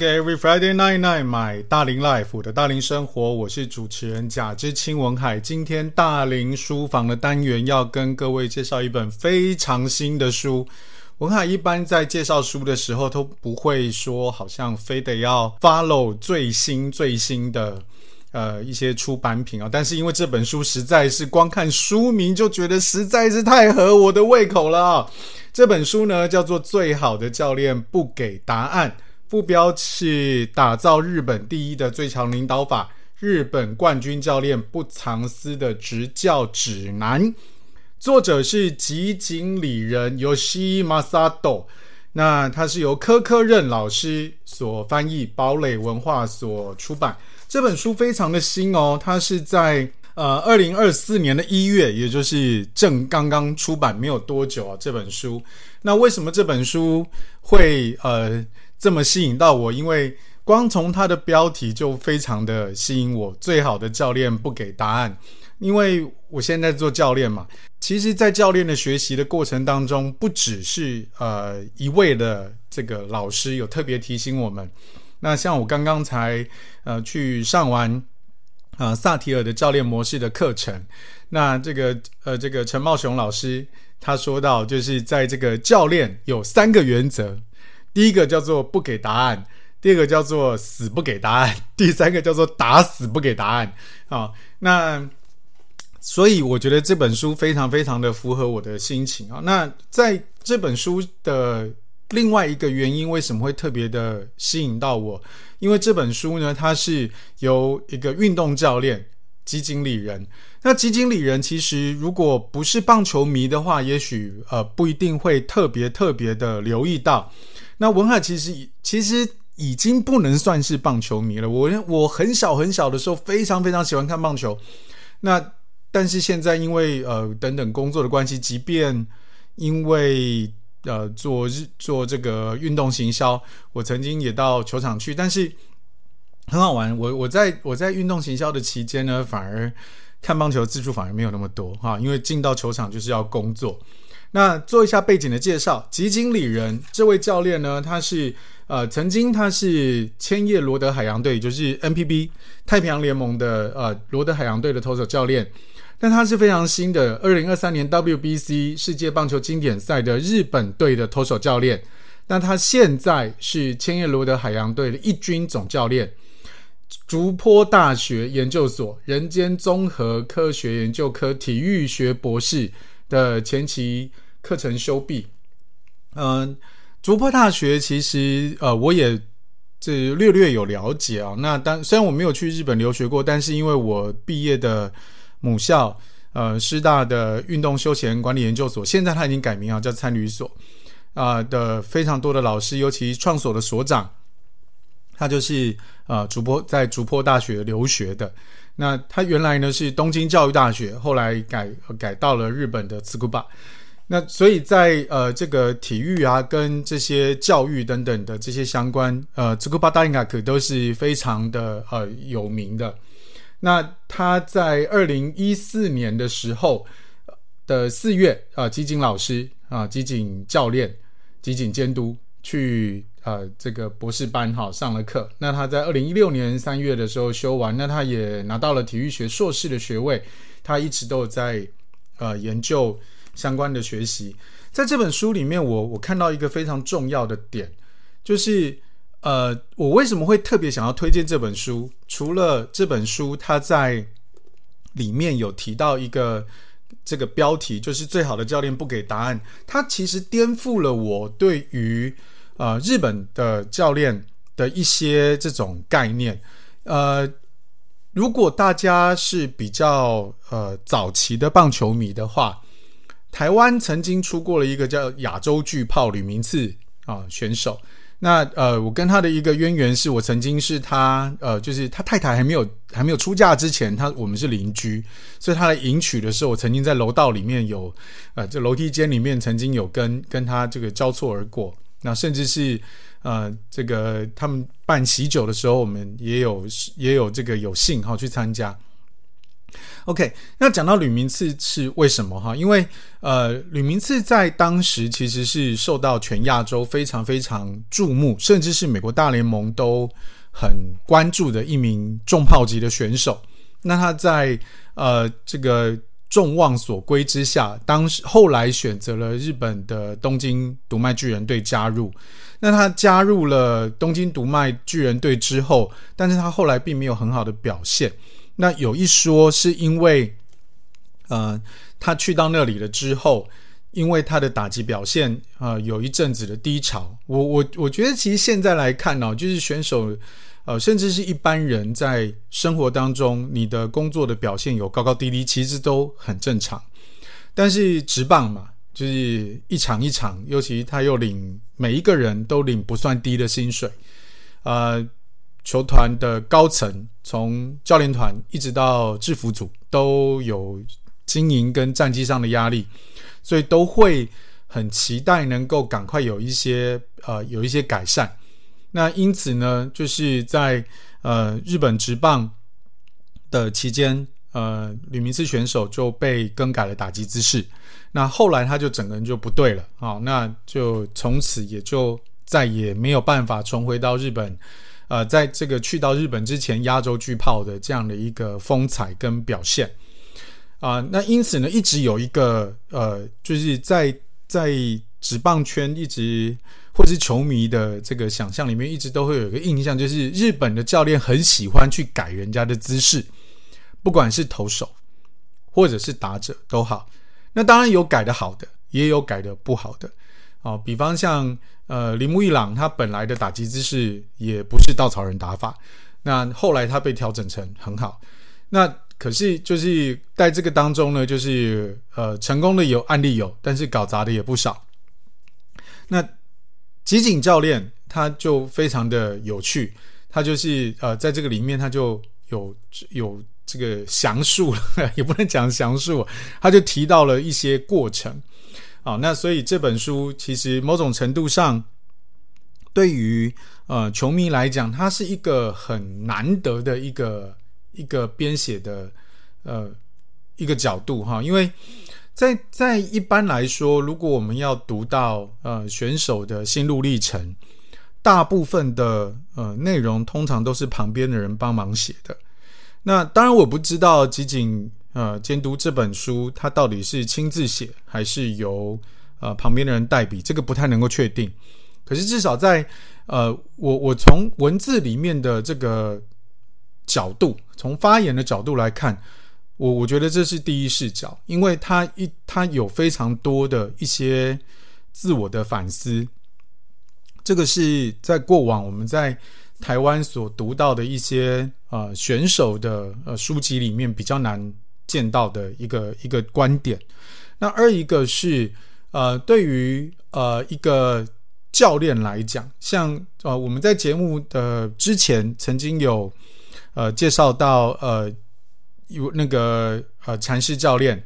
OK，Every、Friday night night，买大龄 life，的大龄生活，我是主持人贾之清文海。今天大龄书房的单元要跟各位介绍一本非常新的书。文海一般在介绍书的时候都不会说，好像非得要 follow 最新最新的呃一些出版品啊。但是因为这本书实在是光看书名就觉得实在是太合我的胃口了。这本书呢叫做《最好的教练不给答案》。副标是打造日本第一的最强领导法，日本冠军教练不藏私的执教指南。作者是吉井理人 （Yoshi Masato） 那他是由柯柯任老师所翻译，堡垒文化所出版。这本书非常的新哦，它是在呃二零二四年的一月，也就是正刚刚出版没有多久啊。这本书，那为什么这本书会呃？这么吸引到我，因为光从它的标题就非常的吸引我。最好的教练不给答案，因为我现在做教练嘛。其实，在教练的学习的过程当中，不只是呃一位的这个老师有特别提醒我们。那像我刚刚才呃去上完呃萨提尔的教练模式的课程，那这个呃这个陈茂雄老师他说到，就是在这个教练有三个原则。第一个叫做不给答案，第二个叫做死不给答案，第三个叫做打死不给答案。啊，那所以我觉得这本书非常非常的符合我的心情啊。那在这本书的另外一个原因，为什么会特别的吸引到我？因为这本书呢，它是由一个运动教练吉井理人。那吉井理人其实如果不是棒球迷的话，也许呃不一定会特别特别的留意到。那文海其实已其实已经不能算是棒球迷了。我我很小很小的时候非常非常喜欢看棒球。那但是现在因为呃等等工作的关系，即便因为呃做日做这个运动行销，我曾经也到球场去，但是很好玩。我我在我在运动行销的期间呢，反而看棒球的次数反而没有那么多哈，因为进到球场就是要工作。那做一下背景的介绍，吉井理人这位教练呢，他是呃曾经他是千叶罗德海洋队，就是 NPB 太平洋联盟的呃罗德海洋队的投手教练，但他是非常新的，二零二三年 WBC 世界棒球经典赛的日本队的投手教练，那他现在是千叶罗德海洋队的一军总教练，竹坡大学研究所人间综合科学研究科体育学博士。的前期课程修毕，嗯、呃，竹坡大学其实呃我也这略略有了解啊。那当虽然我没有去日本留学过，但是因为我毕业的母校呃师大的运动休闲管理研究所，现在它已经改名啊，叫参旅所啊、的非常多的老师，尤其创所的所长，他就是呃主播在竹坡大学留学的。那他原来呢是东京教育大学，后来改改到了日本的筑波。那所以在呃这个体育啊跟这些教育等等的这些相关呃筑波大学都是非常的呃有名的。那他在二零一四年的时候的四月啊，吉井老师啊，吉井教练、吉井监督去。呃，这个博士班哈上了课，那他在二零一六年三月的时候修完，那他也拿到了体育学硕士的学位。他一直都有在呃研究相关的学习。在这本书里面我，我我看到一个非常重要的点，就是呃，我为什么会特别想要推荐这本书？除了这本书，它在里面有提到一个这个标题，就是最好的教练不给答案。它其实颠覆了我对于呃，日本的教练的一些这种概念，呃，如果大家是比较呃早期的棒球迷的话，台湾曾经出过了一个叫亚洲巨炮吕明次啊选手。那呃，我跟他的一个渊源是我曾经是他呃，就是他太太还没有还没有出嫁之前，他我们是邻居，所以他来迎娶的时候，我曾经在楼道里面有呃，这楼梯间里面曾经有跟跟他这个交错而过。那甚至是，呃，这个他们办喜酒的时候，我们也有也有这个有幸哈去参加。OK，那讲到吕明次是为什么哈？因为呃，吕明次在当时其实是受到全亚洲非常非常注目，甚至是美国大联盟都很关注的一名重炮级的选手。那他在呃这个众望所归之下，当时后来选择了日本的东京读卖巨人队加入。那他加入了东京读卖巨人队之后，但是他后来并没有很好的表现。那有一说是因为，呃，他去到那里了之后，因为他的打击表现，呃，有一阵子的低潮。我我我觉得其实现在来看呢、哦，就是选手，呃，甚至是一般人在生活当中，你的工作的表现有高高低低，其实都很正常。但是职棒嘛，就是一场一场，尤其他又领每一个人都领不算低的薪水，呃。球团的高层，从教练团一直到制服组，都有经营跟战绩上的压力，所以都会很期待能够赶快有一些呃有一些改善。那因此呢，就是在呃日本职棒的期间，呃吕明赐选手就被更改了打击姿势。那后来他就整个人就不对了啊，那就从此也就再也没有办法重回到日本。呃，在这个去到日本之前，压轴巨炮的这样的一个风采跟表现啊、那因此呢，一直有一个呃，就是在在职棒圈一直或是球迷的这个想象里面，一直都会有一个印象，就是日本的教练很喜欢去改人家的姿势，不管是投手或者是打者都好。那当然有改的好的，也有改的不好的啊、呃，比方像。呃，铃木一朗他本来的打击姿势也不是稻草人打法，那后来他被调整成很好。那可是就是在这个当中呢，就是呃成功的有案例有，但是搞砸的也不少。那吉井教练他就非常的有趣，他就是呃在这个里面他就有有这个详述，也不能讲详述，他就提到了一些过程。啊，那所以这本书其实某种程度上，对于呃球迷来讲，它是一个很难得的一个一个编写的呃一个角度哈，因为在在一般来说，如果我们要读到呃选手的心路历程，大部分的呃内容通常都是旁边的人帮忙写的。那当然我不知道吉井。呃，监督这本书，他到底是亲自写还是由呃旁边的人代笔？这个不太能够确定。可是至少在呃，我我从文字里面的这个角度，从发言的角度来看，我我觉得这是第一视角，因为他一他有非常多的一些自我的反思。这个是在过往我们在台湾所读到的一些呃选手的呃书籍里面比较难。见到的一个一个观点，那二一个是呃，对于呃一个教练来讲，像呃我们在节目的之前曾经有呃介绍到呃有那个呃禅师教练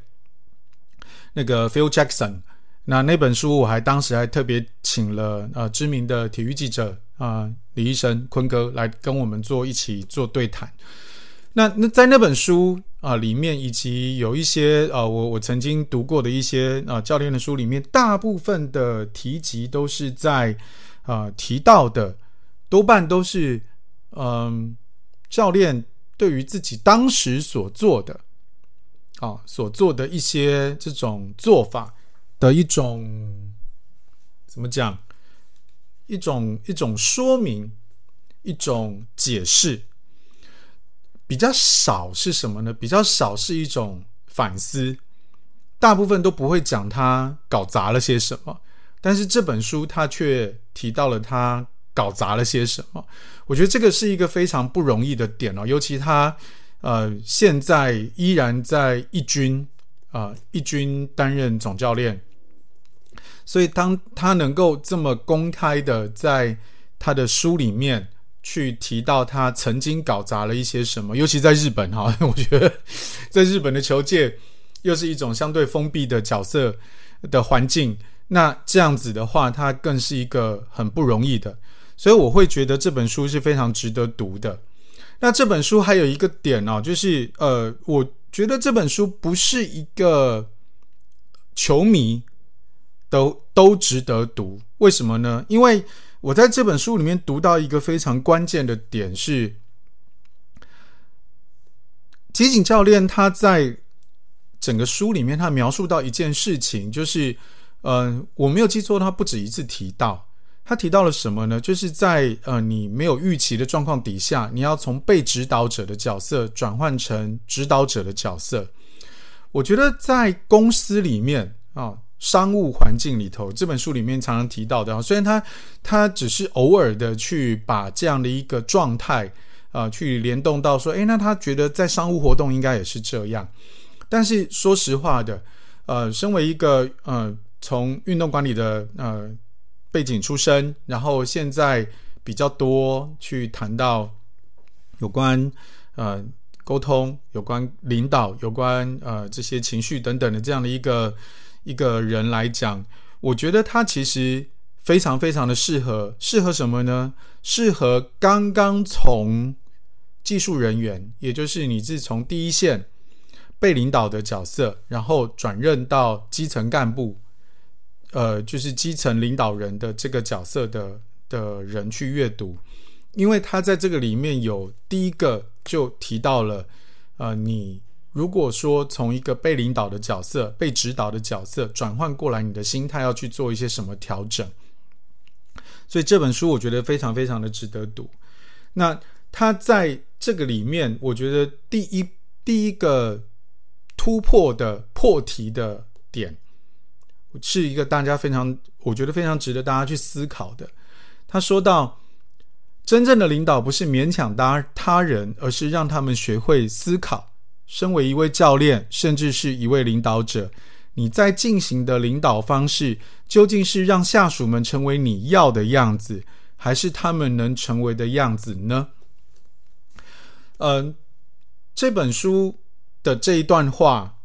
那个 Phil Jackson，那那本书我还当时还特别请了呃知名的体育记者啊、呃、李医生坤哥来跟我们做一起做对谈。那那在那本书啊、呃、里面，以及有一些呃我我曾经读过的一些啊、呃、教练的书里面，大部分的提及都是在啊、提到的，多半都是嗯、教练对于自己当时所做的啊、所做的一些这种做法的一种怎么讲，一种一种说明，一种解释。比较少是什么呢？比较少是一种反思，大部分都不会讲他搞砸了些什么。但是这本书他却提到了他搞砸了些什么。我觉得这个是一个非常不容易的点哦，尤其他呃现在依然在一军啊、呃、一军担任总教练，所以当他能够这么公开的在他的书里面。去提到他曾经搞砸了一些什么，尤其在日本哈，我觉得在日本的球界又是一种相对封闭的角色的环境，那这样子的话，他更是一个很不容易的，所以我会觉得这本书是非常值得读的。那这本书还有一个点哦，就是呃，我觉得这本书不是一个球迷都都值得读。为什么呢？因为我在这本书里面读到一个非常关键的点是，吉井教练他在整个书里面，他描述到一件事情，就是，嗯、呃，我没有记错，他不止一次提到。他提到了什么呢？就是在呃，你没有预期的状况底下，你要从被指导者的角色转换成指导者的角色。我觉得在公司里面啊，商务环境里头，这本书里面常常提到的啊，虽然他他只是偶尔的去把这样的一个状态啊，去联动到说，诶，那他觉得在商务活动应该也是这样。但是说实话的，呃，身为一个呃，从运动管理的呃。背景出身，然后现在比较多去谈到有关呃沟通、有关领导、有关呃这些情绪等等的这样的一个一个人来讲，我觉得他其实非常非常的适合，适合什么呢？适合刚刚从技术人员，也就是你是从第一线被领导的角色，然后转任到基层干部。呃，就是基层领导人的这个角色的的人去阅读，因为他在这个里面有第一个就提到了，呃，你如果说从一个被领导的角色、被指导的角色转换过来，你的心态要去做一些什么调整。所以这本书我觉得非常非常的值得读。那他在这个里面，我觉得第一第一个突破的破题的点。是一个大家非常，我觉得非常值得大家去思考的。他说到，真正的领导不是勉强他他人，而是让他们学会思考。身为一位教练，甚至是一位领导者，你在进行的领导方式，究竟是让下属们成为你要的样子，还是他们能成为的样子呢？嗯，这本书的这一段话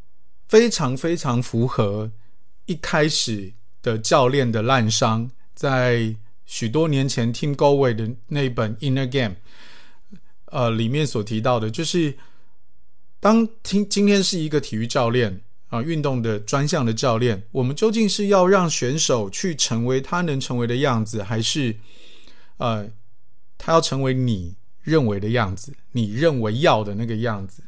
非常非常符合。一开始的教练的滥伤，在许多年前，Tim Gallwey 的那本《Inner Game》呃里面所提到的，就是当今今天是一个体育教练啊，运动的专项的教练，我们究竟是要让选手去成为他能成为的样子，还是呃他要成为你认为的样子，你认为要的那个样子？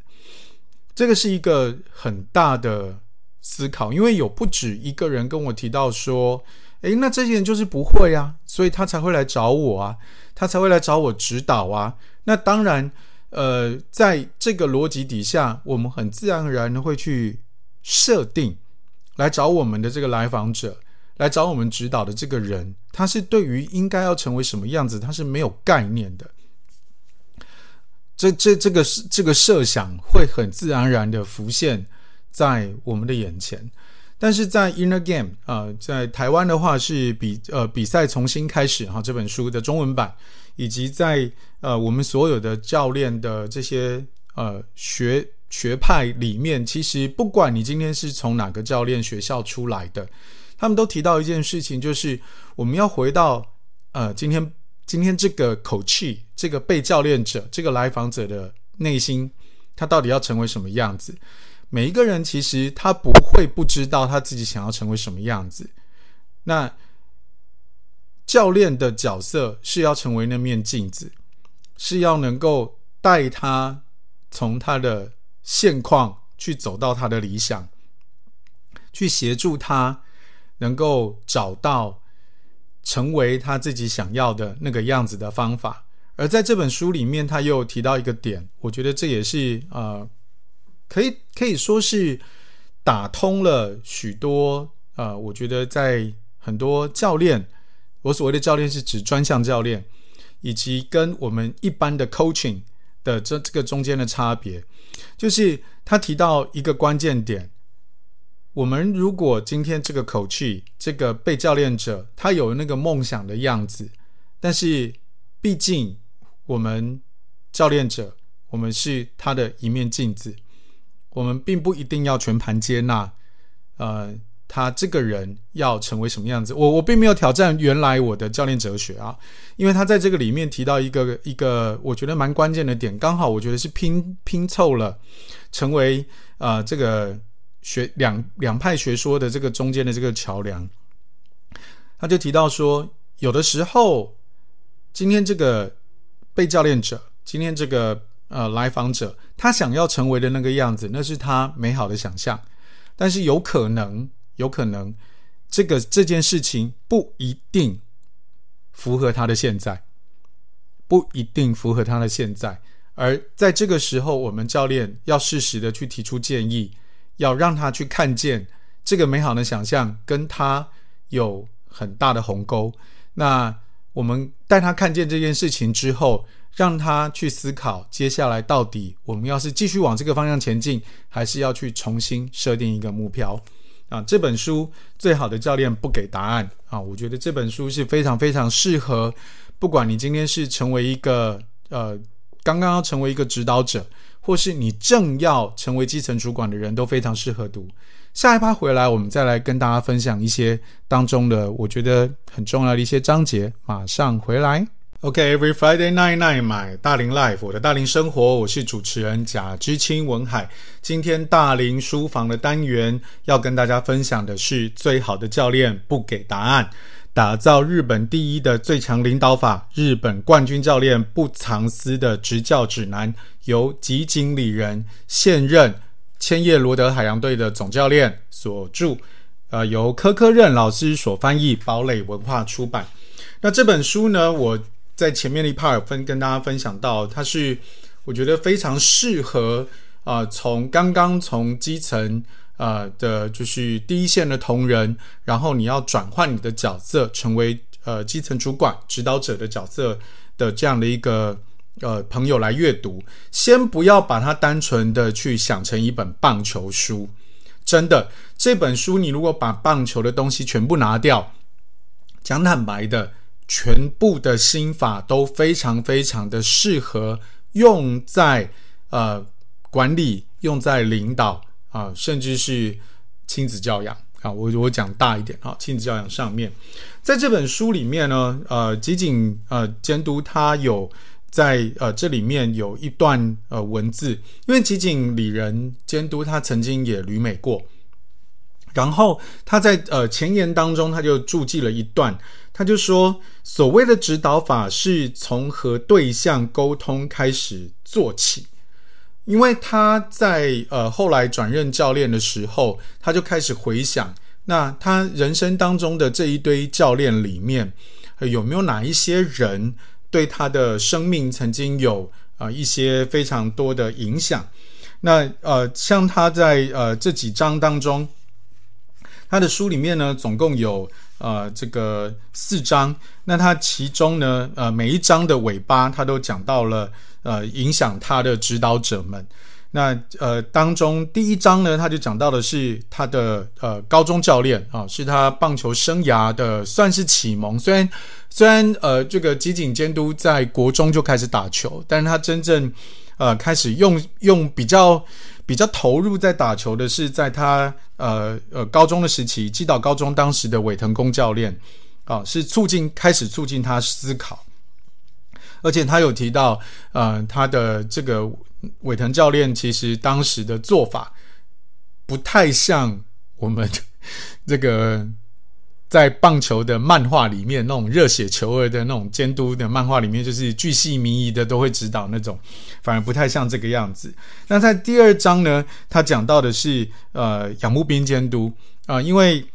这个是一个很大的。思考，因为有不止一个人跟我提到说：“诶，那这些人就是不会啊，所以他才会来找我啊，他才会来找我指导啊。”那当然，呃，在这个逻辑底下，我们很自然而然的会去设定来找我们的这个来访者，来找我们指导的这个人，他是对于应该要成为什么样子，他是没有概念的。这、这、这个这个设想会很自然而然的浮现。在我们的眼前，但是在 Inner Game 啊、呃，在台湾的话是比呃比赛重新开始哈，这本书的中文版，以及在呃我们所有的教练的这些呃学学派里面，其实不管你今天是从哪个教练学校出来的，他们都提到一件事情，就是我们要回到呃今天今天这个口气这个被教练者这个来访者的内心，他到底要成为什么样子？每一个人其实他不会不知道他自己想要成为什么样子。那教练的角色是要成为那面镜子，是要能够带他从他的现况去走到他的理想，去协助他能够找到成为他自己想要的那个样子的方法。而在这本书里面，他又提到一个点，我觉得这也是呃。可以可以说是打通了许多啊、呃，我觉得在很多教练，我所谓的教练是指专项教练，以及跟我们一般的 coaching 的这这个中间的差别，就是他提到一个关键点：我们如果今天这个口气这个被教练者，他有那个梦想的样子，但是毕竟我们教练者，我们是他的一面镜子。我们并不一定要全盘接纳，呃，他这个人要成为什么样子。我我并没有挑战原来我的教练哲学啊，因为他在这个里面提到一个一个我觉得蛮关键的点，刚好我觉得是拼拼凑了成为呃这个学两两派学说的这个中间的这个桥梁。他就提到说，有的时候今天这个被教练者，今天这个呃来访者，他想要成为的那个样子，那是他美好的想象，但是有可能。有可能，这个这件事情不一定符合他的现在，不一定符合他的现在。而在这个时候，我们教练要适时的去提出建议，要让他去看见这个美好的想象跟他有很大的鸿沟。那我们带他看见这件事情之后，让他去思考，接下来到底我们要是继续往这个方向前进，还是要去重新设定一个目标。啊，这本书最好的教练不给答案啊！我觉得这本书是非常非常适合，不管你今天是成为一个呃刚刚要成为一个指导者，或是你正要成为基层主管的人，都非常适合读。下一趴回来，我们再来跟大家分享一些当中的我觉得很重要的一些章节。马上回来。OK，Every Friday night night，买大龄 Life，我的大龄生活，我是主持人贾之青文海。今天大龄书房的单元要跟大家分享的是最好的教练不给答案，打造日本第一的最强领导法，日本冠军教练不藏私的执教指南，由吉井理人现任千叶罗德海洋队的总教练所著，呃，由柯柯任老师所翻译，堡垒文化出版。那这本书呢，我。在前面的一 part 分跟大家分享到，它是我觉得非常适合啊、从刚刚从基层啊、呃、的，就是第一线的同仁，然后你要转换你的角色，成为呃基层主管、指导者的角色的这样的一个呃朋友来阅读。先不要把它单纯的去想成一本棒球书，真的，这本书你如果把棒球的东西全部拿掉，讲坦白的。全部的心法都非常非常的适合用在呃管理，用在领导啊，甚至是亲子教养啊。我我讲大一点啊，亲子教养上面，在这本书里面呢，呃，吉井呃监督他有在呃这里面有一段呃文字，因为吉井理人监督他曾经也旅美过，然后他在呃前言当中他就注记了一段。他就说，所谓的指导法是从和对象沟通开始做起，因为他在呃后来转任教练的时候，他就开始回想，那他人生当中的这一堆教练里面，有没有哪一些人对他的生命曾经有啊、呃、一些非常多的影响？那呃，像他在呃这几章当中，他的书里面呢，总共有。呃，这个四章，那它其中呢，呃，每一章的尾巴，它都讲到了呃，影响他的指导者们。那呃，当中第一章呢，他就讲到的是他的呃高中教练啊、是他棒球生涯的算是启蒙。虽然虽然呃，这个吉井监督在国中就开始打球，但是他真正呃开始用用比较。比较投入在打球的是在他呃呃高中的时期，基岛高中当时的尾藤公教练啊，是促进开始促进他思考，而且他有提到呃他的这个尾藤教练其实当时的做法不太像我们这个。在棒球的漫画里面，那种热血球儿的那种监督的漫画里面，就是巨细靡遗的都会指导那种，反而不太像这个样子。那在第二章呢，他讲到的是呃仰木兵监督啊、因为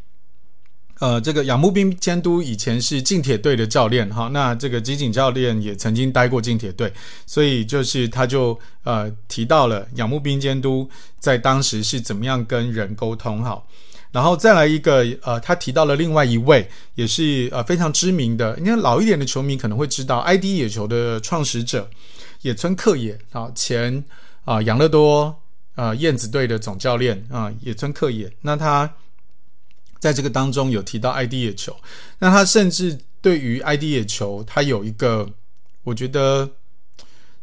呃这个仰木兵监督以前是近铁队的教练哈，那这个吉井教练也曾经待过近铁队，所以就是他就呃提到了仰木兵监督在当时是怎么样跟人沟通哈。然后再来一个，呃，他提到了另外一位，也是呃非常知名的，因为老一点的球迷可能会知道，ID 野球的创始者野村克也啊，前啊养乐多啊燕子队的总教练啊野村克也，那他在这个当中有提到 ID 野球，那他甚至对于 ID 野球，他有一个我觉得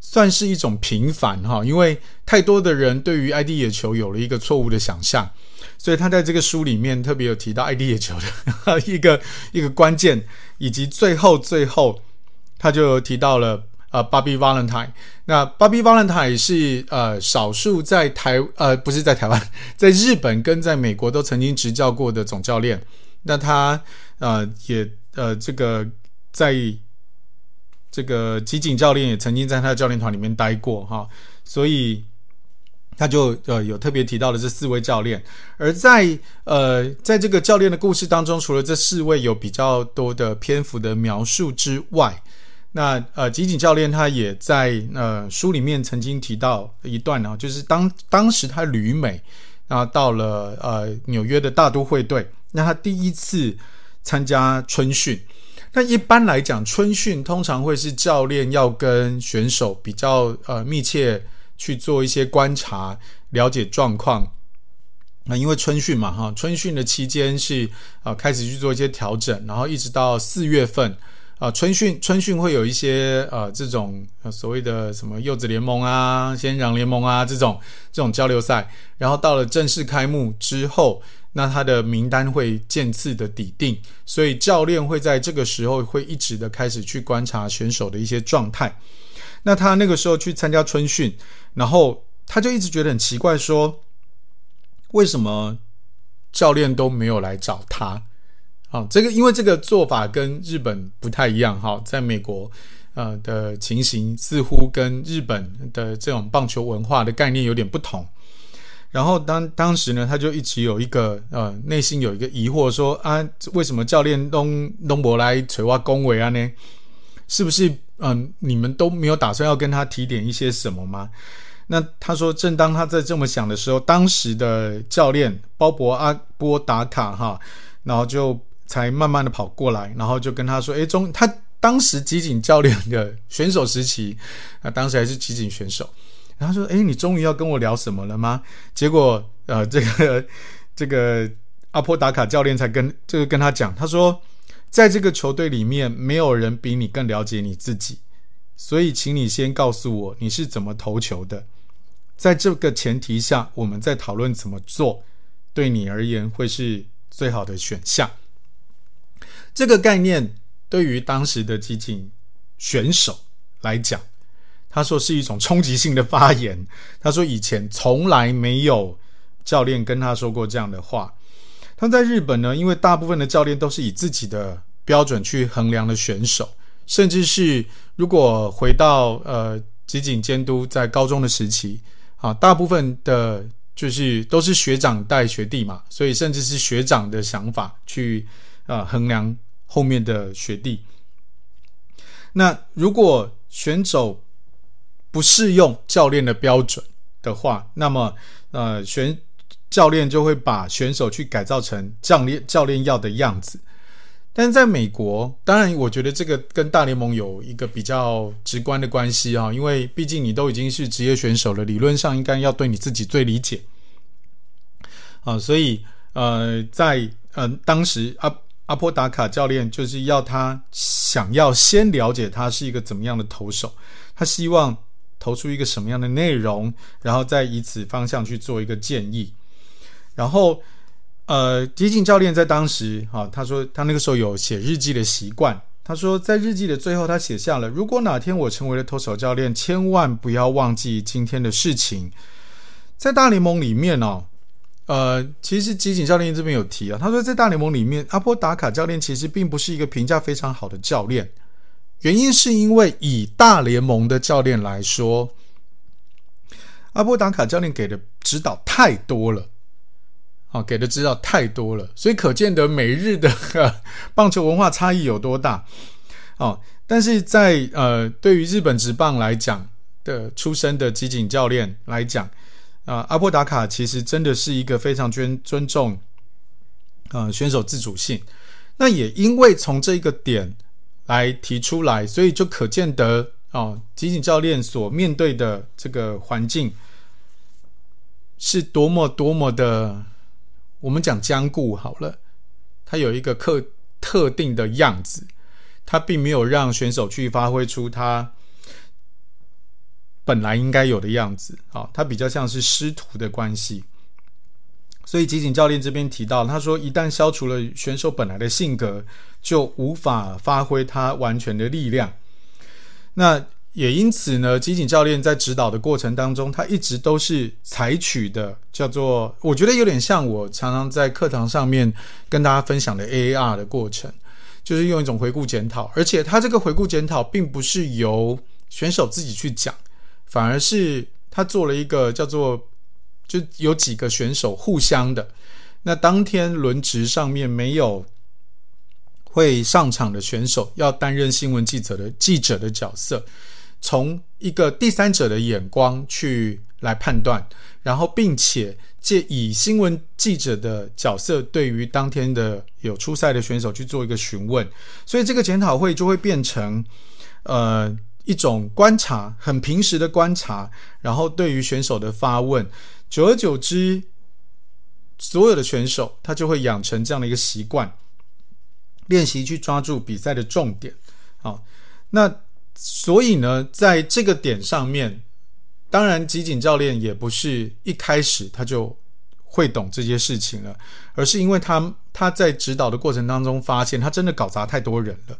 算是一种平反哈，因为太多的人对于 i d 野球有了一个错误的想象，所以他在这个书里面特别有提到爱迪野球的 一个一个关键，以及最后最后他就提到了呃，Bobby Valentine。那 Bobby Valentine 是呃少数在台呃不是在台湾，在日本跟在美国都曾经执教过的总教练。那他呃也呃这个在。这个吉井教练也曾经在他的教练团里面待过哈，所以他就呃有特别提到了这四位教练。而在呃在这个教练的故事当中，除了这四位有比较多的篇幅的描述之外，那呃吉井教练他也在呃书里面曾经提到一段呢，就是当当时他旅美，然后到了呃纽约的大都会队，那他第一次参加春训。那一般来讲，春训通常会是教练要跟选手比较呃密切去做一些观察，了解状况。那因为春训嘛，哈，春训的期间是啊、开始去做一些调整，然后一直到四月份啊、春训春训会有一些呃这种所谓的什么柚子联盟啊、仙人掌联盟啊这种这种交流赛，然后到了正式开幕之后。那他的名单会渐次的底定，所以教练会在这个时候会一直的开始去观察选手的一些状态。那他那个时候去参加春训，然后他就一直觉得很奇怪，说为什么教练都没有来找他？啊，这个因为这个做法跟日本不太一样哈，在美国呃的情形似乎跟日本的这种棒球文化的概念有点不同。然后当当时呢，他就一直有一个呃，内心有一个疑惑说，啊，为什么教练东东博来垂挖恭维啊呢？是不是嗯、你们都没有打算要跟他提点一些什么吗？那他说，正当他在这么想的时候，当时的教练鲍勃阿波达卡哈，然后就才慢慢的跑过来，然后就跟他说，诶，中他当时集锦教练的选手时期，啊，当时还是集锦选手。然后说：“哎，你终于要跟我聊什么了吗？”结果，呃，这个这个阿波达卡教练才跟这个跟他讲，他说：“在这个球队里面，没有人比你更了解你自己，所以，请你先告诉我你是怎么投球的。在这个前提下，我们再讨论怎么做，对你而言会是最好的选项。”这个概念对于当时的激进选手来讲。他说是一种冲击性的发言。他说以前从来没有教练跟他说过这样的话。那在日本呢，因为大部分的教练都是以自己的标准去衡量的选手，甚至是如果回到呃吉井监督在高中的时期啊，大部分的就是都是学长带学弟嘛，所以甚至是学长的想法去啊、衡量后面的学弟。那如果选手不适用教练的标准的话，那么呃，选教练就会把选手去改造成教练教练要的样子。但是在美国，当然我觉得这个跟大联盟有一个比较直观的关系啊，因为毕竟你都已经是职业选手了，理论上应该要对你自己最理解啊，所以呃，在呃当时阿阿波达卡教练就是要他想要先了解他是一个怎么样的投手，他希望。投出一个什么样的内容，然后再以此方向去做一个建议。然后，呃，吉井教练在当时啊，他说他那个时候有写日记的习惯。他说在日记的最后，他写下了：如果哪天我成为了投手教练，千万不要忘记今天的事情。在大联盟里面哦，呃，其实吉井教练这边有提啊，他说在大联盟里面，阿波达卡教练其实并不是一个评价非常好的教练。原因是因为以大联盟的教练来说，阿波达卡教练给的指导太多了，啊，给的指导太多了，所以可见得美日的 棒球文化差异有多大，哦，但是在呃，对于日本职棒来讲的出身的吉井教练来讲，啊，阿波达卡其实真的是一个非常尊尊重，呃，选手自主性，那也因为从这个点。来提出来，所以就可见得哦，吉井教练所面对的这个环境是多么多么的，我们讲僵固好了，它有一个特特定的样子，它并没有让选手去发挥出他本来应该有的样子。好，它比较像是师徒的关系。所以吉井教练这边提到，他说一旦消除了选手本来的性格，就无法发挥他完全的力量。那也因此呢，机井教练在指导的过程当中，他一直都是采取的叫做，我觉得有点像我常常在课堂上面跟大家分享的 AAR 的过程，就是用一种回顾检讨，而且他这个回顾检讨并不是由选手自己去讲，反而是他做了一个叫做。就有几个选手互相的，那当天轮值上面没有会上场的选手，要担任新闻记者的记者的角色，从一个第三者的眼光去来判断，然后并且借以新闻记者的角色，对于当天的有出赛的选手去做一个询问，所以这个检讨会就会变成呃一种观察，很平时的观察，然后对于选手的发问。久而久之，所有的选手他就会养成这样的一个习惯，练习去抓住比赛的重点。好，那所以呢，在这个点上面，当然吉井教练也不是一开始他就会懂这些事情了，而是因为他他在指导的过程当中发现，他真的搞砸太多人了。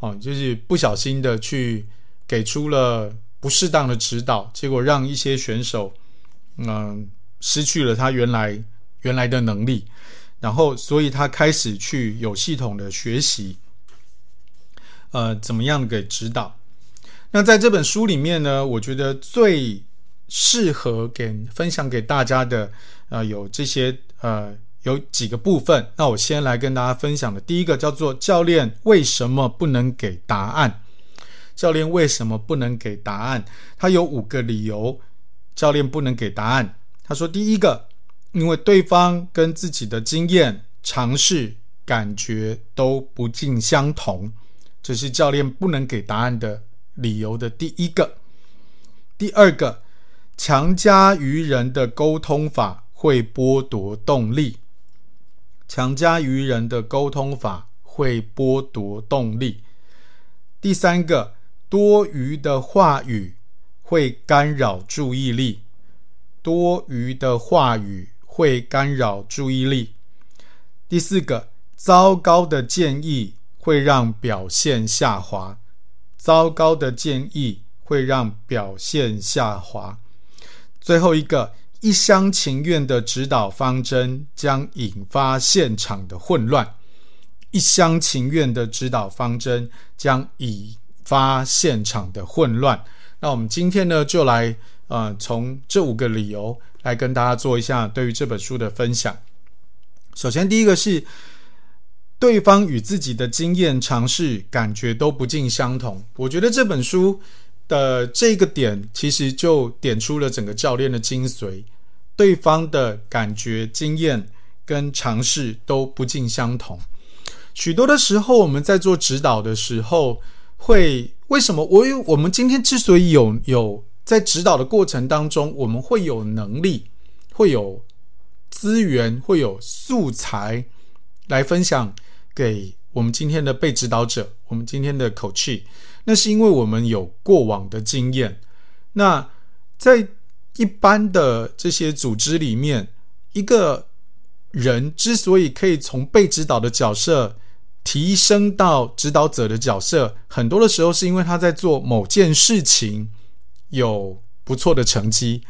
哦，就是不小心的去给出了不适当的指导，结果让一些选手。嗯，失去了他原来原来的能力，然后，所以他开始去有系统的学习，呃，怎么样给指导？那在这本书里面呢，我觉得最适合给分享给大家的，呃，有这些呃，有几个部分。那我先来跟大家分享的，第一个叫做教练为什么不能给答案？教练为什么不能给答案？他有五个理由。教练不能给答案。他说：“第一个，因为对方跟自己的经验、尝试、感觉都不尽相同，这是教练不能给答案的理由的第一个。第二个，强加于人的沟通法会剥夺动力。强加于人的沟通法会剥夺动力。第三个，多余的话语。”会干扰注意力，多余的话语会干扰注意力。第四个，糟糕的建议会让表现下滑，糟糕的建议会让表现下滑。最后一个，一厢情愿的指导方针将引发现场的混乱，一厢情愿的指导方针将引发现场的混乱。那我们今天呢，就来呃，从这五个理由来跟大家做一下对于这本书的分享。首先，第一个是对方与自己的经验、尝试、感觉都不尽相同。我觉得这本书的这个点，其实就点出了整个教练的精髓。对方的感觉、经验跟尝试都不尽相同。许多的时候，我们在做指导的时候，会。为什么我有我们今天之所以有有在指导的过程当中，我们会有能力，会有资源，会有素材来分享给我们今天的被指导者，我们今天的口气那是因为我们有过往的经验。那在一般的这些组织里面，一个人之所以可以从被指导的角色，提升到指导者的角色，很多的时候是因为他在做某件事情有不错的成绩。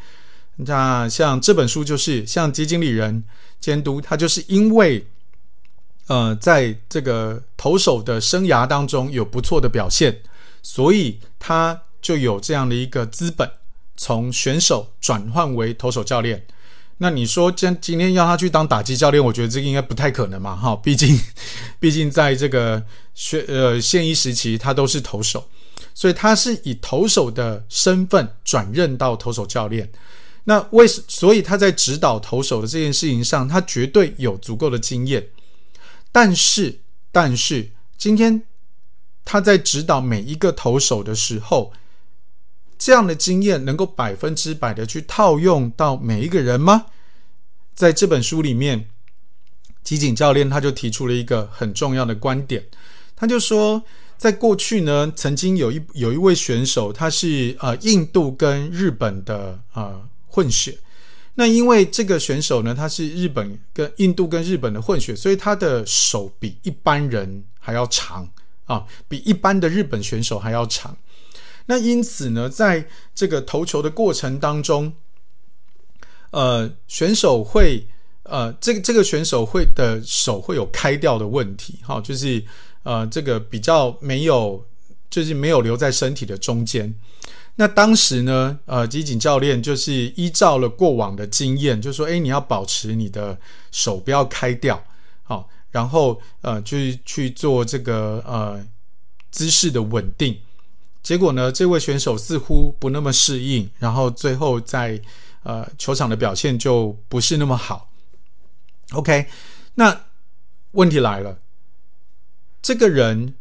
那像这本书就是像基金经理人监督，他就是因为呃在这个投手的生涯当中有不错的表现，所以他就有这样的一个资本，从选手转换为投手教练。那你说今今天要他去当打击教练，我觉得这个应该不太可能嘛，哈，毕竟，毕竟在这个学呃现役时期，他都是投手，所以他是以投手的身份转任到投手教练。那为所以他在指导投手的这件事情上，他绝对有足够的经验。但是，但是今天他在指导每一个投手的时候。这样的经验能够百分之百的去套用到每一个人吗？在这本书里面，吉井教练他就提出了一个很重要的观点，他就说，在过去呢，曾经有一有一位选手，他是呃印度跟日本的呃混血。那因为这个选手呢，他是日本跟印度跟日本的混血，所以他的手比一般人还要长啊，比一般的日本选手还要长。那因此呢，在这个投球的过程当中，呃，选手会呃，这个这个选手会的手会有开掉的问题，哈，就是。呃，这个比较没有，就是没有留在身体的中间。那当时呢，呃，吉井教练就是依照了过往的经验，就说：“哎，你要保持你的手不要开掉，好、然后呃，去去做这个呃姿势的稳定。”结果呢，这位选手似乎不那么适应，然后最后在呃球场的表现就不是那么好。OK，那问题来了。这个人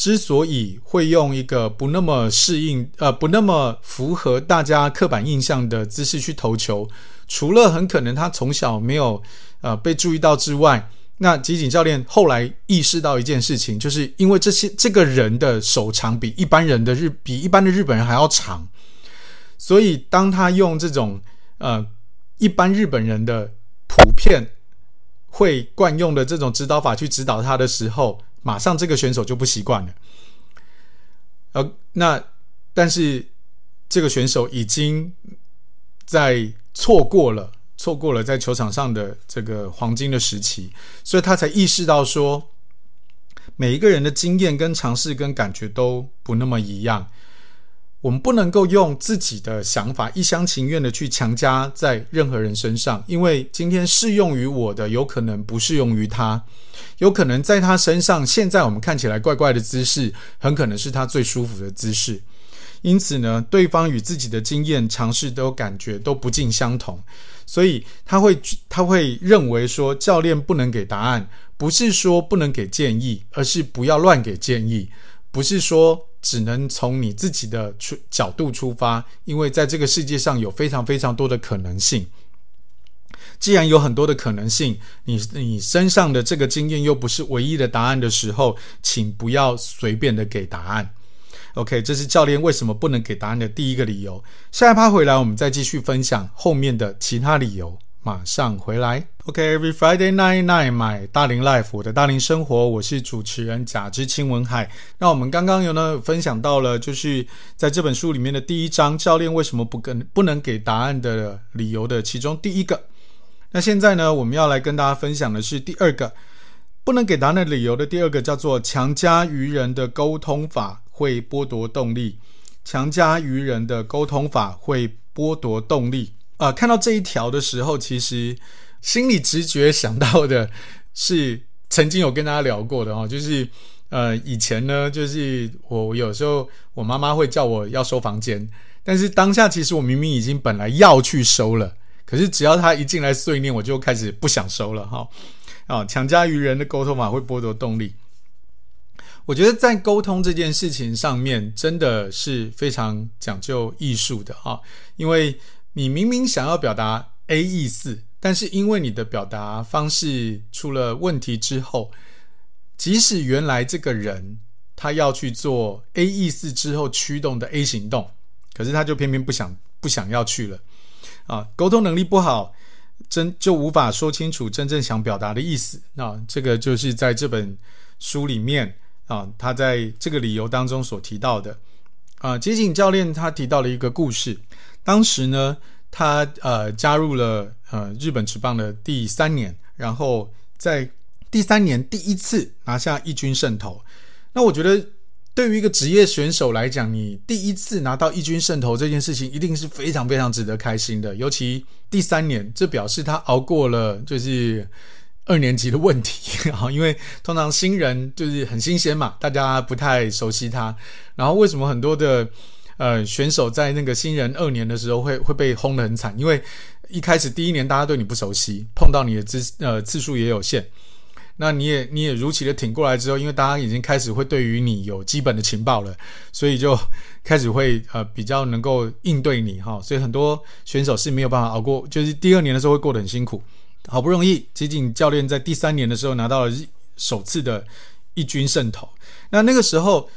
之所以会用一个不那么适应、呃，不那么符合大家刻板印象的姿势去投球，除了很可能他从小没有呃被注意到之外，那吉井教练后来意识到一件事情，就是因为这些这个人的手长比一般人的日比一般的日本人还要长，所以当他用这种呃一般日本人的普遍。会惯用的这种指导法去指导他的时候，马上这个选手就不习惯了。呃，那但是这个选手已经在错过了错过了在球场上的这个黄金的时期，所以他才意识到说，每一个人的经验跟尝试跟感觉都不那么一样。我们不能够用自己的想法一厢情愿的去强加在任何人身上，因为今天适用于我的，有可能不适用于他，有可能在他身上，现在我们看起来怪怪的姿势，很可能是他最舒服的姿势。因此呢，对方与自己的经验、尝试都感觉都不尽相同，所以他会他会认为说，教练不能给答案，不是说不能给建议，而是不要乱给建议，不是说。只能从你自己的出角度出发，因为在这个世界上有非常非常多的可能性。既然有很多的可能性，你你身上的这个经验又不是唯一的答案的时候，请不要随便的给答案。OK，这是教练为什么不能给答案的第一个理由。下一趴回来，我们再继续分享后面的其他理由。马上回来。OK，Every、Friday night night，买大龄 life，我的大龄生活，我是主持人贾之清文海。那我们刚刚有呢分享到了，就是在这本书里面的第一章，教练为什么不跟不能给答案的理由的其中第一个。那现在呢，我们要来跟大家分享的是第二个不能给答案的理由的第二个，叫做强加于人的沟通法会剥夺动力。强加于人的沟通法会剥夺动力。呃，看到这一条的时候，其实心里直觉想到的是曾经有跟大家聊过的哦，就是呃，以前呢，就是我有时候我妈妈会叫我要收房间，但是当下其实我明明已经本来要去收了，可是只要她一进来碎念，我就开始不想收了哈。啊，强加于人的沟通法会剥夺动力。我觉得在沟通这件事情上面，真的是非常讲究艺术的哈，因为。你明明想要表达 A 意思，但是因为你的表达方式出了问题之后，即使原来这个人他要去做 A 意思之后驱动的 A 行动，可是他就偏偏不想不想要去了啊！沟通能力不好，真就无法说清楚真正想表达的意思啊！这个就是在这本书里面啊，他在这个理由当中所提到的啊，吉井教练他提到了一个故事。当时呢，他呃加入了呃日本职棒的第三年，然后在第三年第一次拿下一军胜投。那我觉得，对于一个职业选手来讲，你第一次拿到一军胜投这件事情，一定是非常非常值得开心的。尤其第三年，这表示他熬过了就是二年级的问题 啊，因为通常新人就是很新鲜嘛，大家不太熟悉他。然后为什么很多的呃，选手在那个新人二年的时候会会被轰得很惨，因为一开始第一年大家对你不熟悉，碰到你的次呃次数也有限，那你也你也如期的挺过来之后，因为大家已经开始会对于你有基本的情报了，所以就开始会呃比较能够应对你哈，所以很多选手是没有办法熬过，就是第二年的时候会过得很辛苦，好不容易吉井教练在第三年的时候拿到了首次的一军胜投，那那个时候，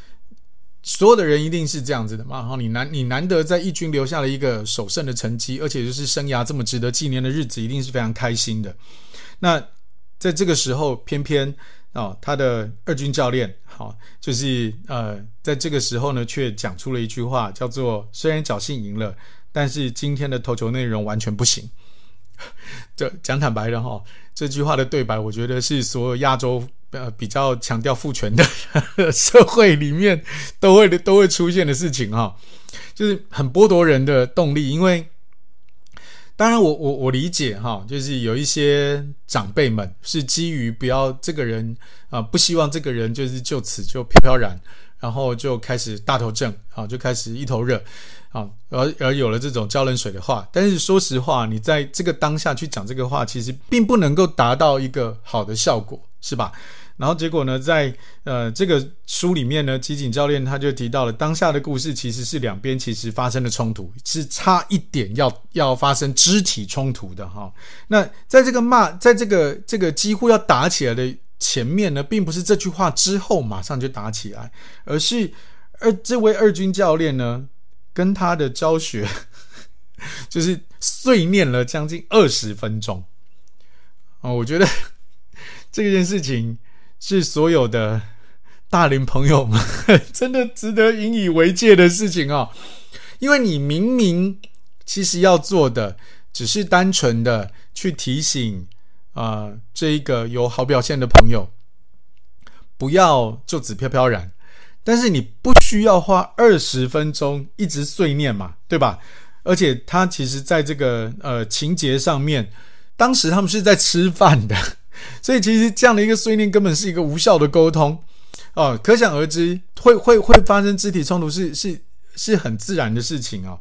所有的人一定是这样子的嘛？哈，你难你难得在一军留下了一个首胜的成绩，而且就是生涯这么值得纪念的日子，一定是非常开心的。那在这个时候，偏偏啊、哦，他的二军教练，好、哦，就是呃，在这个时候呢，却讲出了一句话，叫做“虽然侥幸赢了，但是今天的投球内容完全不行。” 这讲坦白的哈、这句话的对白，我觉得是所有亚洲呃比较强调父权的 社会里面都会都会出现的事情哈、就是很剥夺人的动力。因为当然我，我我理解哈、就是有一些长辈们是基于不要这个人啊、不希望这个人就是就此就飘飘然，然后就开始大头症啊，就开始一头热。啊，而而有了这种浇冷水的话，但是说实话，你在这个当下去讲这个话，其实并不能够达到一个好的效果，是吧？然后结果呢，在呃这个书里面呢，吉井教练他就提到了当下的故事，其实是两边其实发生了冲突，是差一点要要发生肢体冲突的哈。那在这个骂，在这个这个几乎要打起来的前面呢，并不是这句话之后马上就打起来，而是而这位二军教练呢。跟他的教学 就是碎念了将近二十分钟哦，我觉得 这件事情是所有的大龄朋友们 真的值得引以为戒的事情哦，因为你明明其实要做的只是单纯的去提醒啊、这一个有好表现的朋友不要就此飘飘然。但是你不需要花二十分钟一直碎念嘛，对吧？而且他其实在这个呃情节上面，当时他们是在吃饭的，所以其实这样的一个碎念根本是一个无效的沟通哦，可想而知会会会发生肢体冲突是是是很自然的事情、哦。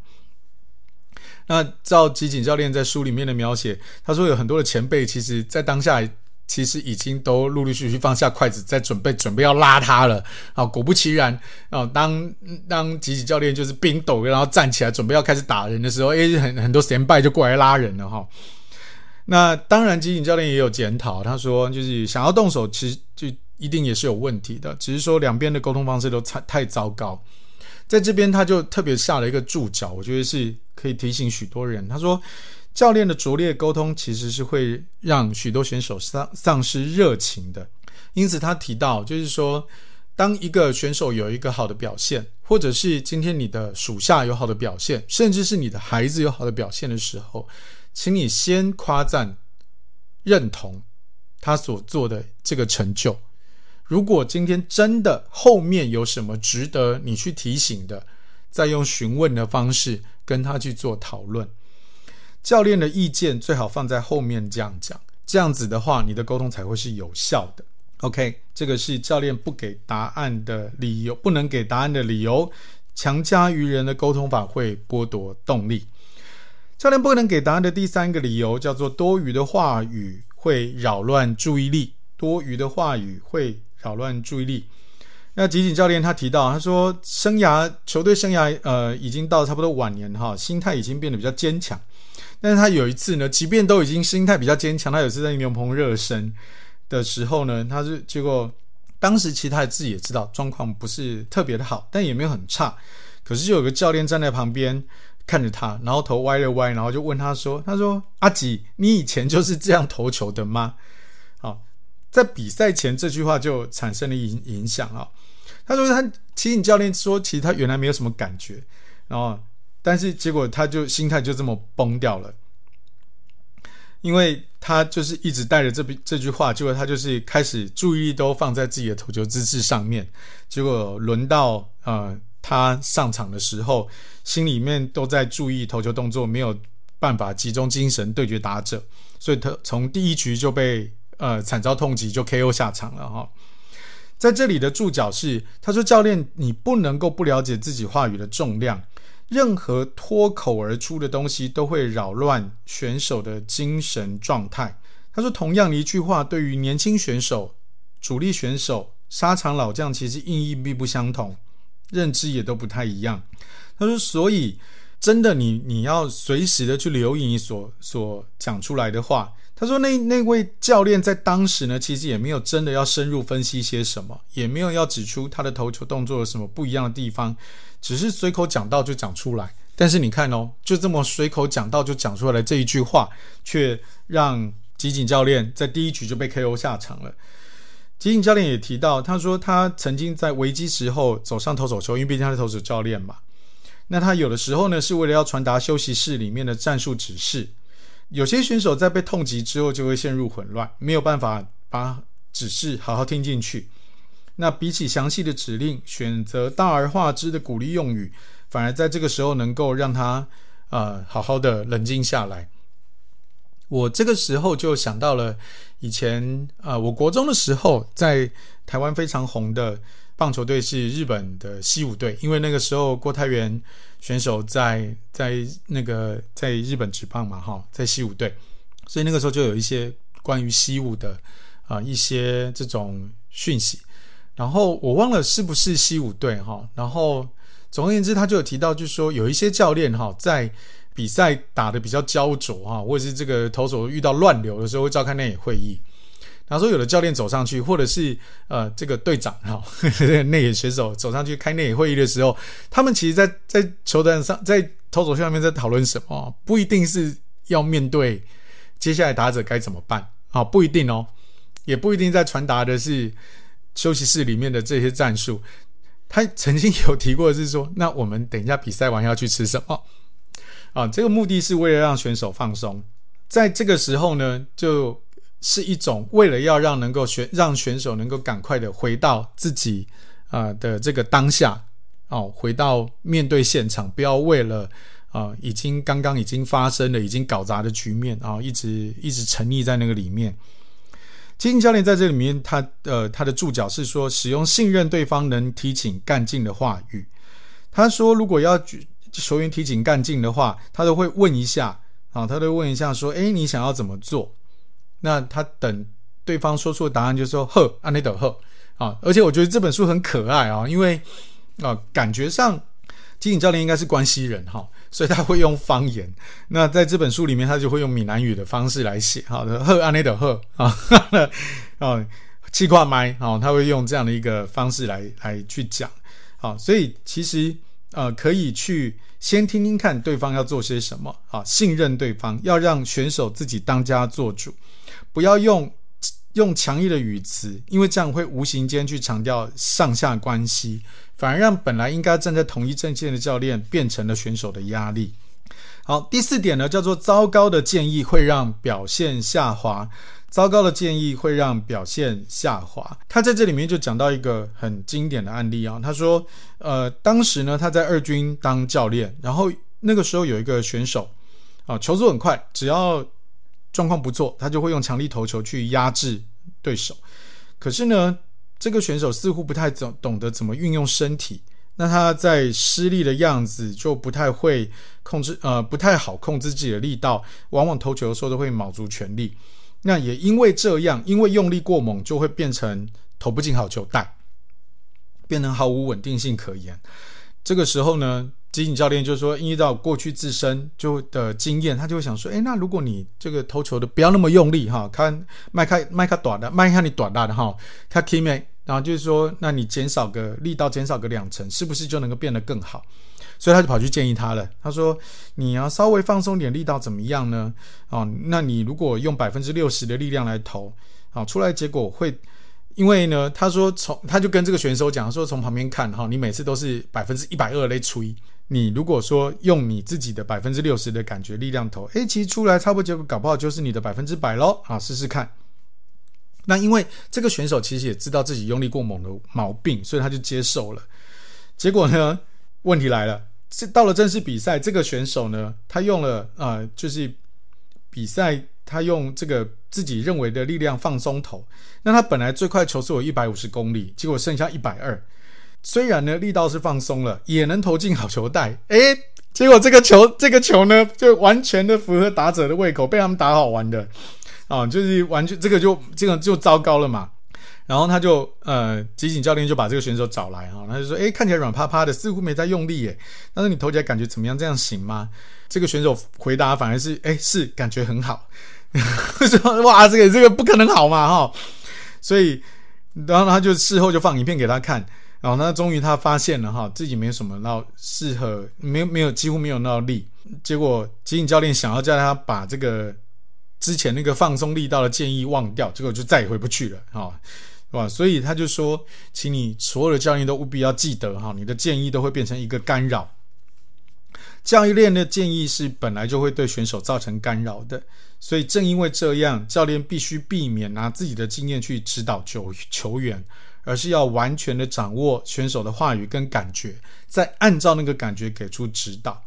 那照吉井教练在书里面的描写，他说有很多的前辈其实在当下。其实已经都陆陆续续放下筷子，在准备准备要拉他了啊！果不其然啊，当当吉井教练就是冰抖，然后站起来准备要开始打人的时候，诶，很很多前辈就过来拉人了哈。那当然，吉井教练也有检讨，他说就是想要动手，其实就一定也是有问题的，只是说两边的沟通方式都太太糟糕。在这边，他就特别下了一个注脚，我觉得是可以提醒许多人。他说。教练的拙劣沟通其实是会让许多选手丧丧失热情的，因此他提到，就是说，当一个选手有一个好的表现，或者是今天你的属下有好的表现，甚至是你的孩子有好的表现的时候，请你先夸赞、认同他所做的这个成就。如果今天真的后面有什么值得你去提醒的，再用询问的方式跟他去做讨论。教练的意见最好放在后面这样讲，这样子的话，你的沟通才会是有效的。OK，这个是教练不给答案的理由，不能给答案的理由。强加于人的沟通法会剥夺动力。教练不能给答案的第三个理由叫做多余的话语会扰乱注意力。多余的话语会扰乱注意力。那吉井教练他提到，他说生涯球队生涯呃已经到差不多晚年哈，心态已经变得比较坚强。但是他有一次呢，即便都已经心态比较坚强，他有一次在牛棚热身的时候呢，他是结果当时其实他自己也知道状况不是特别的好，但也没有很差。可是就有个教练站在旁边看着他，然后头歪了歪，然后就问他说：“他说阿吉，你以前就是这样投球的吗？”在比赛前这句话就产生了影影响啊。他说他其实教练说，其实他原来没有什么感觉，然后。但是结果他就心态就这么崩掉了，因为他就是一直带着这这句话，结果他就是开始注意力都放在自己的投球姿势上面，结果轮到呃他上场的时候，心里面都在注意投球动作，没有办法集中精神对决打者，所以他从第一局就被呃惨遭痛击，就 KO 下场了哈。在这里的注脚是他说：“教练，你不能够不了解自己话语的重量。”任何脱口而出的东西都会扰乱选手的精神状态。他说，同样一句话，对于年轻选手、主力选手、沙场老将，其实意义并不相同，认知也都不太一样。他说，所以真的，你你要随时的去留意你所所讲出来的话。他说那那位教练在当时呢，其实也没有真的要深入分析些什么，也没有要指出他的投球动作有什么不一样的地方，只是随口讲到就讲出来。但是你看哦，就这么随口讲到就讲出来这一句话，却让吉井教练在第一局就被 KO 下场了。吉井教练也提到，他说他曾经在危机时候走上投手丘，因为毕竟他是投手教练嘛。那他有的时候呢，是为了要传达休息室里面的战术指示。有些选手在被痛击之后就会陷入混乱，没有办法把指示好好听进去。那比起详细的指令，选择大而化之的鼓励用语。反而在这个时候能够让他呃好好的冷静下来。我这个时候就想到了以前呃我国中的时候，在台湾非常红的棒球队是日本的西武队，因为那个时候郭泰元选手在在那个在日本职棒嘛哈，在西武队，所以那个时候就有一些关于西武的啊、一些这种讯息。然后我忘了是不是西武队哈，然后。总而言之，他就有提到，就是说有一些教练哈，在比赛打得比较焦灼哈，或者是这个投手遇到乱流的时候，会召开内野会议。他说，有的教练走上去，或者是呃这个队长哈，内野 选手走上去开内野会议的时候，他们其实在，在球台上，在投手上面在讨论什么，不一定是要面对接下来打者该怎么办啊，不一定哦，也不一定在传达的是休息室里面的这些战术。他曾经有提过是说，那我们等一下比赛完要去吃什么？啊，这个目的是为了让选手放松，在这个时候呢，就是一种为了要让能够选让选手能够赶快的回到自己啊的这个当下，哦，回到面对现场，不要为了啊已经刚刚已经发生了已经搞砸的局面啊，一直一直沉溺在那个里面。金教练在这里面，他呃他的注脚是说，使用信任对方能提醒干劲的话语。他说，如果要球员提醒干劲的话，他都会问一下啊，他都会问一下说，诶，你想要怎么做？那他等对方说出的答案，就说呵，安内德呵啊。而且我觉得这本书很可爱啊，因为啊，感觉上吉井教练应该是关西人哈。所以他会用方言，那在这本书里面，他就会用闽南语的方式来写，好的，贺安内的贺啊，啊，气挂麦，啊，他会用这样的一个方式来来去讲，好，所以其实呃，可以去先听听看对方要做些什么，啊，信任对方，要让选手自己当家做主，不要用用强硬的语词，因为这样会无形间去强调上下关系。反而让本来应该站在同一阵线的教练变成了选手的压力。好，第四点呢，叫做糟糕的建议会让表现下滑。糟糕的建议会让表现下滑。他在这里面就讲到一个很经典的案例啊，他说，呃，当时呢他在二军当教练，然后那个时候有一个选手啊，球速很快，只要状况不错，他就会用强力投球去压制对手。可是呢，这个选手似乎不太懂懂得怎么运用身体，那他在施力的样子就不太会控制，呃，不太好控制自己的力道，往往投球的时候都会卯足全力。那也因为这样，因为用力过猛，就会变成投不进好球带，变成毫无稳定性可言。这个时候呢，吉井教练就说，依照过去自身就的经验，他就会想说，诶，那如果你这个投球的不要那么用力哈，看迈开迈开短的，迈开你短大的哈，他 key 没，然后就是说，那你减少个力道，减少个两成，是不是就能够变得更好？所以他就跑去建议他了，他说，你要稍微放松点力道怎么样呢？哦，那你如果用百分之六十的力量来投，啊，出来结果会。因为呢，他说从他就跟这个选手讲说，从旁边看哈，你每次都是百分之一百二来吹。你如果说用你自己的百分之六十的感觉力量投，诶，其实出来差不多结果搞不好就是你的百分之百喽。啊，试试看。那因为这个选手其实也知道自己用力过猛的毛病，所以他就接受了。结果呢，问题来了，这到了正式比赛，这个选手呢，他用了呃，就是比赛。他用这个自己认为的力量放松投，那他本来最快球速有一百五十公里，结果剩下一百二。虽然呢力道是放松了，也能投进好球带，诶，结果这个球这个球呢就完全的符合打者的胃口，被他们打好玩的啊，就是完全这个就这个就糟糕了嘛。然后他就呃，集锦教练就把这个选手找来哈，他就说，诶，看起来软趴趴的，似乎没在用力耶，但是你投起来感觉怎么样？这样行吗？这个选手回答反而是，诶，是感觉很好。说哇，这个这个不可能好嘛哈，所以然后他就事后就放影片给他看，然后呢，终于他发现了哈，自己没有什么那适合，没有没有几乎没有那力，结果吉井教练想要叫他把这个之前那个放松力道的建议忘掉，结果就再也回不去了哈，是吧？所以他就说，请你所有的教练都务必要记得哈，你的建议都会变成一个干扰。教练的建议是本来就会对选手造成干扰的，所以正因为这样，教练必须避免拿自己的经验去指导球球员，而是要完全的掌握选手的话语跟感觉，再按照那个感觉给出指导。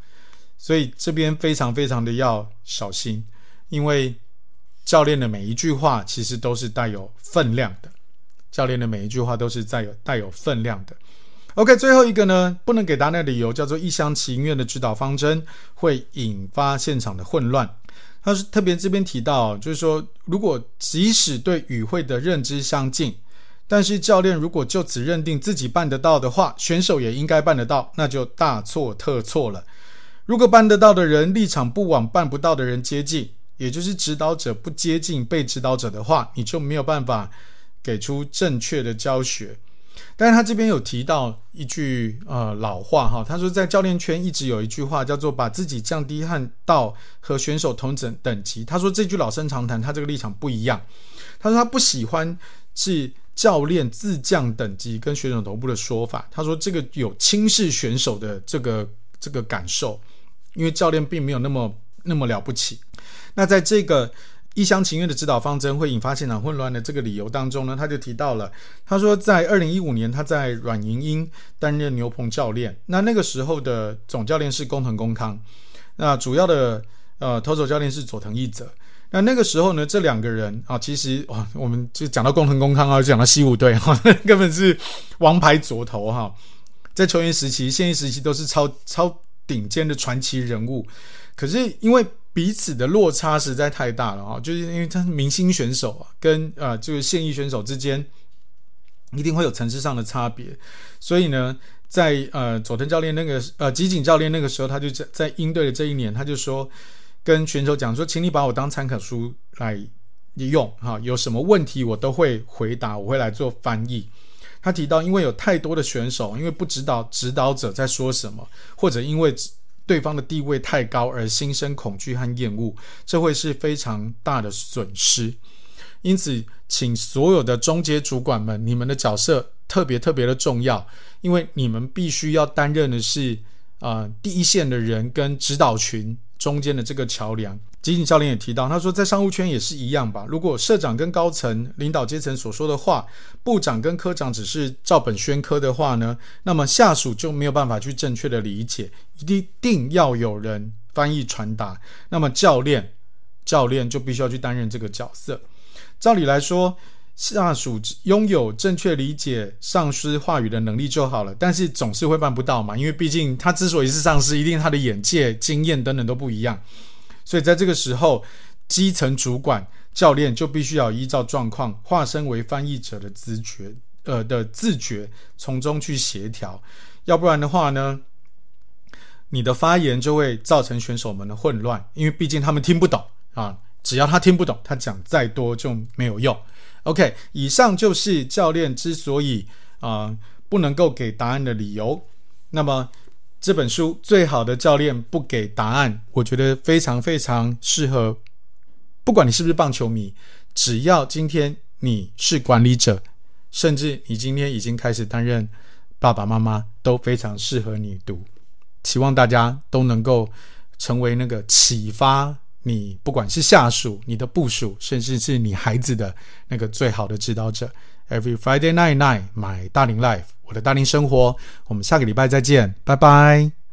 所以这边非常非常的要小心，因为教练的每一句话其实都是带有分量的，教练的每一句话都是带有带有分量的。OK，最后一个呢，不能给答案的理由叫做一厢情愿的指导方针会引发现场的混乱。他是特别这边提到，就是说，如果即使对与会的认知相近，但是教练如果就此认定自己办得到的话，选手也应该办得到，那就大错特错了。如果办得到的人立场不往办不到的人接近，也就是指导者不接近被指导者的话，你就没有办法给出正确的教学。但是他这边有提到一句呃老话哈，他说在教练圈一直有一句话叫做把自己降低和到和选手同等等级。他说这句老生常谈，他这个立场不一样。他说他不喜欢是教练自降等级跟选手同步的说法。他说这个有轻视选手的这个这个感受，因为教练并没有那么那么了不起。那在这个。一厢情愿的指导方针会引发现场混乱的这个理由当中呢，他就提到了，他说在二零一五年他在软银鹰担任牛棚教练，那那个时候的总教练是工藤公康，那主要的呃投手教练是佐藤一则，那那个时候呢，这两个人啊，其实哇，我们就讲到工藤公康啊，就讲到西武队 哈，根本是王牌左投哈，在球员时期、现役时期都是超超顶尖的传奇人物，可是因为。彼此的落差实在太大了啊！就是因为他是明星选手啊，跟呃就是现役选手之间一定会有层次上的差别，所以呢，在呃佐藤教练那个呃吉井教练那个时候，他就在在鹰队的这一年，他就说跟选手讲说，请你把我当参考书来用哈，有什么问题我都会回答，我会来做翻译。他提到，因为有太多的选手，因为不知道指导者在说什么，或者因为。对方的地位太高而心生恐惧和厌恶，这会是非常大的损失。因此，请所有的中阶主管们，你们的角色特别特别的重要，因为你们必须要担任的是啊、呃、第一线的人跟指导群中间的这个桥梁。吉井教练也提到，他说在商务圈也是一样吧。如果社长跟高层领导阶层所说的话，部长跟科长只是照本宣科的话呢，那么下属就没有办法去正确的理解，一定要有人翻译传达。那么教练，教练就必须要去担任这个角色。照理来说，下属拥有正确理解上司话语的能力就好了，但是总是会办不到嘛，因为毕竟他之所以是上司，一定他的眼界、经验等等都不一样。所以在这个时候，基层主管教练就必须要依照状况，化身为翻译者的自觉，呃的自觉，从中去协调。要不然的话呢，你的发言就会造成选手们的混乱，因为毕竟他们听不懂啊。只要他听不懂，他讲再多就没有用。OK，以上就是教练之所以啊、呃、不能够给答案的理由。那么。这本书《最好的教练不给答案》，我觉得非常非常适合。不管你是不是棒球迷，只要今天你是管理者，甚至你今天已经开始担任爸爸妈妈，都非常适合你读。希望大家都能够成为那个启发你，不管是下属、你的部属，甚至是你孩子的那个最好的指导者。Every Friday night night, my 大龄 life。我的大龄生活，我们下个礼拜再见，拜拜。